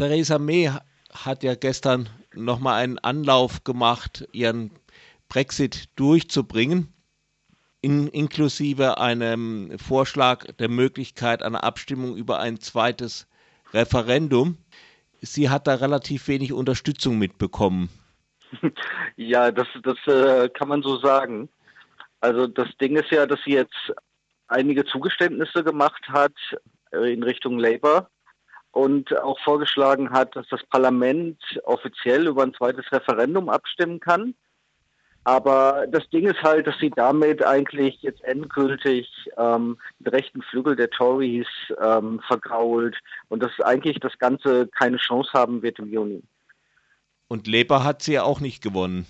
Theresa May hat ja gestern nochmal einen Anlauf gemacht, ihren Brexit durchzubringen, in, inklusive einem Vorschlag der Möglichkeit einer Abstimmung über ein zweites Referendum. Sie hat da relativ wenig Unterstützung mitbekommen. Ja, das, das äh, kann man so sagen. Also das Ding ist ja, dass sie jetzt einige Zugeständnisse gemacht hat äh, in Richtung Labour und auch vorgeschlagen hat, dass das Parlament offiziell über ein zweites Referendum abstimmen kann. Aber das Ding ist halt, dass sie damit eigentlich jetzt endgültig ähm, den rechten Flügel der Tories ähm, vergrault und dass eigentlich das Ganze keine Chance haben wird im Juni. Und Labour hat sie ja auch nicht gewonnen.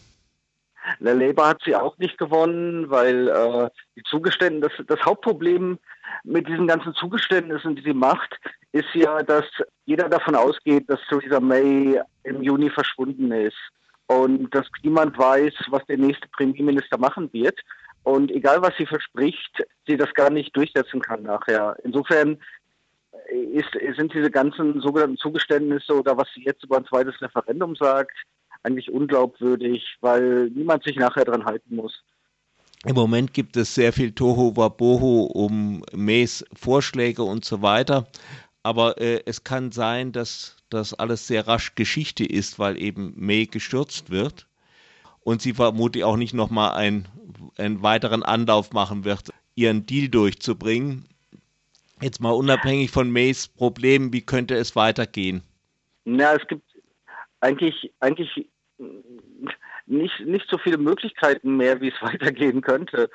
Der Labour hat sie auch nicht gewonnen, weil äh, die Zugeständnisse, das, das Hauptproblem mit diesen ganzen Zugeständnissen, die sie macht, ist ja, dass jeder davon ausgeht, dass Theresa May im Juni verschwunden ist und dass niemand weiß, was der nächste Premierminister machen wird. Und egal, was sie verspricht, sie das gar nicht durchsetzen kann nachher. Insofern ist, sind diese ganzen sogenannten Zugeständnisse oder was sie jetzt über ein zweites Referendum sagt, eigentlich unglaubwürdig, weil niemand sich nachher dran halten muss. Im Moment gibt es sehr viel Toho Wabohu um Mays Vorschläge und so weiter. Aber äh, es kann sein, dass das alles sehr rasch Geschichte ist, weil eben May gestürzt wird und sie vermutlich auch nicht nochmal ein, einen weiteren Anlauf machen wird, ihren Deal durchzubringen. Jetzt mal unabhängig von Mays Problemen, wie könnte es weitergehen? Na, es gibt eigentlich, eigentlich nicht, nicht so viele Möglichkeiten mehr, wie es weitergehen könnte.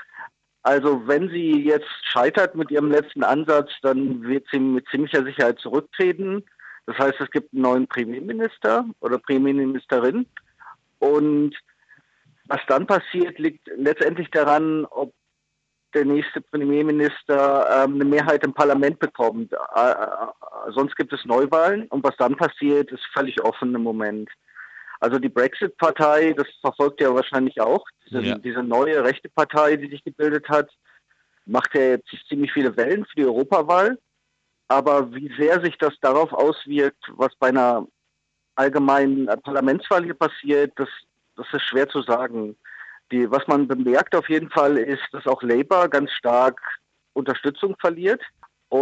Also wenn sie jetzt scheitert mit ihrem letzten Ansatz, dann wird sie mit ziemlicher Sicherheit zurücktreten. Das heißt, es gibt einen neuen Premierminister oder Premierministerin. Und was dann passiert, liegt letztendlich daran, ob der nächste Premierminister ähm, eine Mehrheit im Parlament bekommt. Sonst gibt es Neuwahlen und was dann passiert, ist völlig offen im Moment. Also die Brexit-Partei, das verfolgt ja wahrscheinlich auch, diese, ja. diese, neue rechte Partei, die sich gebildet hat, macht ja jetzt ziemlich viele Wellen für die Europawahl. Aber wie sehr sich das darauf auswirkt, was bei einer allgemeinen Parlamentswahl hier passiert, das, das ist schwer zu sagen. Die, was man bemerkt auf jeden Fall ist, dass auch Labour ganz stark Unterstützung verliert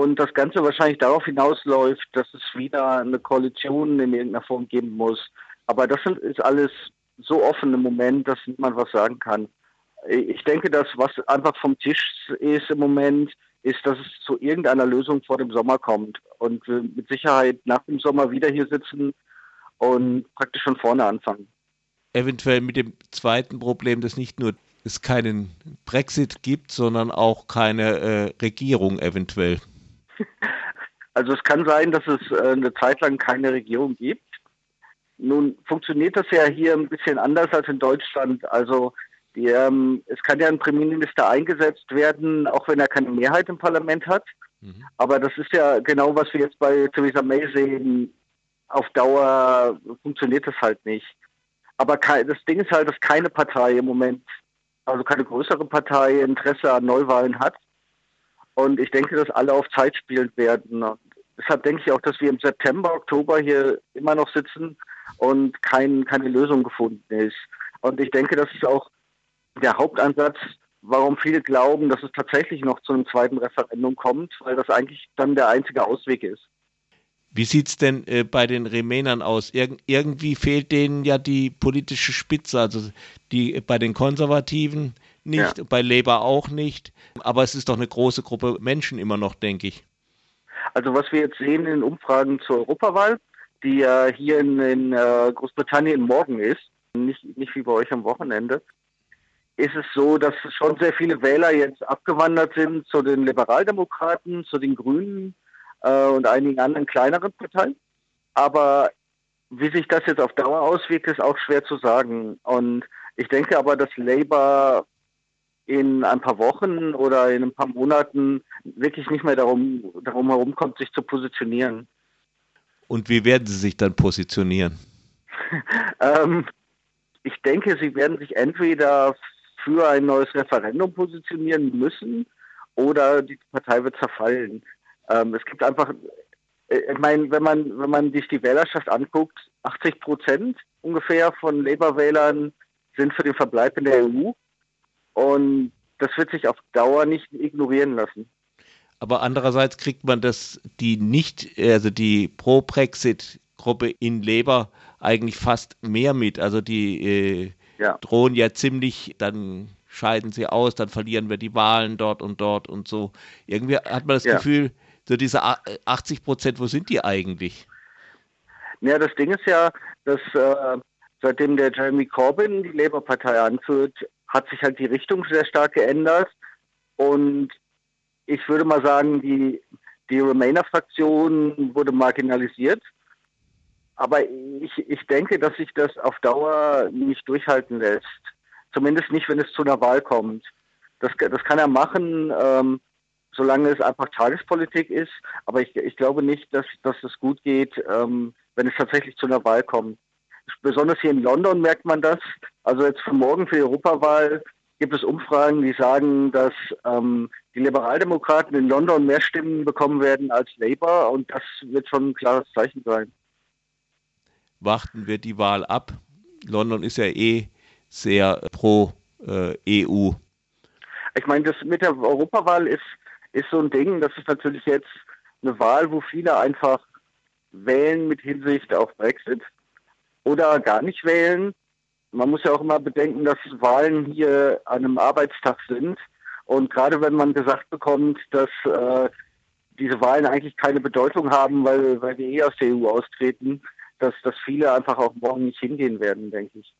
und das Ganze wahrscheinlich darauf hinausläuft, dass es wieder eine Koalition in irgendeiner Form geben muss. Aber das ist alles so offen im Moment, dass niemand was sagen kann. Ich denke, dass was einfach vom Tisch ist im Moment, ist, dass es zu irgendeiner Lösung vor dem Sommer kommt und wir mit Sicherheit nach dem Sommer wieder hier sitzen und praktisch von vorne anfangen eventuell mit dem zweiten Problem, dass nicht nur es keinen Brexit gibt, sondern auch keine äh, Regierung eventuell. Also es kann sein, dass es äh, eine Zeit lang keine Regierung gibt. Nun funktioniert das ja hier ein bisschen anders als in Deutschland. Also die, ähm, es kann ja ein Premierminister eingesetzt werden, auch wenn er keine Mehrheit im Parlament hat. Mhm. Aber das ist ja genau, was wir jetzt bei Theresa May sehen. Auf Dauer funktioniert das halt nicht. Aber das Ding ist halt, dass keine Partei im Moment, also keine größere Partei Interesse an Neuwahlen hat. Und ich denke, dass alle auf Zeit spielen werden. Deshalb denke ich auch, dass wir im September, Oktober hier immer noch sitzen und kein, keine Lösung gefunden ist. Und ich denke, das ist auch der Hauptansatz, warum viele glauben, dass es tatsächlich noch zu einem zweiten Referendum kommt, weil das eigentlich dann der einzige Ausweg ist. Wie sieht es denn äh, bei den Remainern aus? Ir irgendwie fehlt denen ja die politische Spitze, also die bei den Konservativen nicht, ja. bei Labour auch nicht. Aber es ist doch eine große Gruppe Menschen immer noch, denke ich. Also was wir jetzt sehen in Umfragen zur Europawahl, die ja hier in, in äh, Großbritannien morgen ist, nicht, nicht wie bei euch am Wochenende, ist es so, dass schon sehr viele Wähler jetzt abgewandert sind zu den Liberaldemokraten, zu den Grünen, äh, und einigen anderen kleineren Parteien. Aber wie sich das jetzt auf Dauer auswirkt, ist auch schwer zu sagen. Und ich denke aber, dass Labour in ein paar Wochen oder in ein paar Monaten wirklich nicht mehr darum, darum herumkommt, sich zu positionieren. Und wie werden Sie sich dann positionieren? ähm, ich denke, Sie werden sich entweder für ein neues Referendum positionieren müssen oder die Partei wird zerfallen. Ähm, es gibt einfach, ich meine, wenn man, wenn man sich die Wählerschaft anguckt, 80 Prozent ungefähr von Labour-Wählern sind für den Verbleib in der EU. Und das wird sich auf Dauer nicht ignorieren lassen. Aber andererseits kriegt man das, die nicht, also die Pro-Brexit-Gruppe in Labour eigentlich fast mehr mit. Also die äh, ja. drohen ja ziemlich, dann scheiden sie aus, dann verlieren wir die Wahlen dort und dort und so. Irgendwie hat man das ja. Gefühl, so diese 80 Prozent, wo sind die eigentlich? Ja, das Ding ist ja, dass äh, seitdem der Jeremy Corbyn die Labour-Partei anführt, hat sich halt die Richtung sehr stark geändert. Und ich würde mal sagen, die, die Remainer-Fraktion wurde marginalisiert. Aber ich, ich denke, dass sich das auf Dauer nicht durchhalten lässt. Zumindest nicht, wenn es zu einer Wahl kommt. Das, das kann er machen, ähm, solange es einfach Tagespolitik ist. Aber ich, ich glaube nicht, dass, dass es gut geht, ähm, wenn es tatsächlich zu einer Wahl kommt. Besonders hier in London merkt man das. Also jetzt für morgen für die Europawahl gibt es Umfragen, die sagen, dass ähm, die Liberaldemokraten in London mehr Stimmen bekommen werden als Labour und das wird schon ein klares Zeichen sein. Warten wir die Wahl ab. London ist ja eh sehr pro äh, EU. Ich meine, das mit der Europawahl ist, ist so ein Ding, das ist natürlich jetzt eine Wahl, wo viele einfach wählen mit Hinsicht auf Brexit oder gar nicht wählen. Man muss ja auch immer bedenken, dass Wahlen hier an einem Arbeitstag sind. Und gerade wenn man gesagt bekommt, dass äh, diese Wahlen eigentlich keine Bedeutung haben, weil, weil wir eh aus der EU austreten, dass, dass viele einfach auch morgen nicht hingehen werden, denke ich.